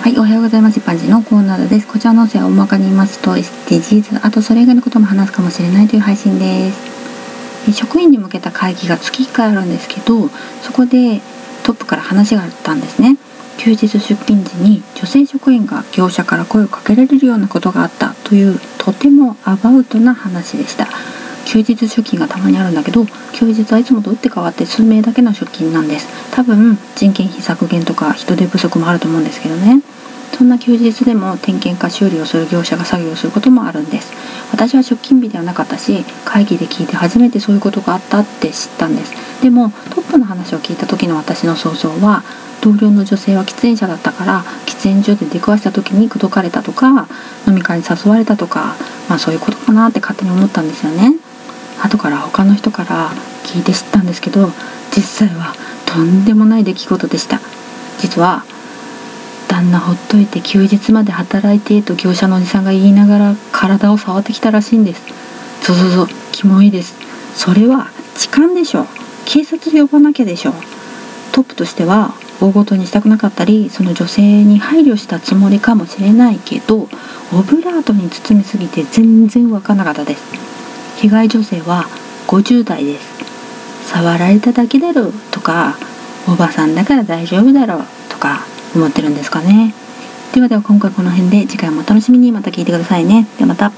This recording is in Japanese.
はい、おはようございます。一般人のコーナーです。こちらの音声は大まかに言いますと SDGs、あとそれ以外のことも話すかもしれないという配信です。職員に向けた会議が月1回あるんですけど、そこでトップから話があったんですね。休日出勤時に女性職員が業者から声をかけられるようなことがあったというとてもアバウトな話でした。休日出勤がたまにあるんだけど休日はいつもと打って変わって数名だけの出勤なんです多分人件費削減とか人手不足もあると思うんですけどねそんな休日でも点検か修理をする業者が作業することもあるんです。私は出勤日ではなかったし会議で聞いて初めてそういうことがあったって知ったんです。でもトップの話を聞いた時の私の想像は同僚の女性は喫煙者だったから喫煙所で出くわした時に口説かれたとか飲み会に誘われたとかまあそういうことかなって勝手に思ったんですよね。後から他の人から聞いて知ったんですけど実際はとんでもない出来事でした。実は旦那ほっといて休日まで働いてと業者のおじさんが言いながら体を触ってきたらしいんです。そうそうそう。キモいです。それは痴漢でしょ。警察呼ばなきゃでしょ。トップとしては大ごとにしたくなかったりその女性に配慮したつもりかもしれないけどオブラートに包みすぎて全然分かんなかったです。被害女性は50代です。触られただけだろうとかおばさんだから大丈夫だろうとか思ってるんですかね。ではでは今回この辺で次回もお楽しみに。また聞いてくださいね。ではまた。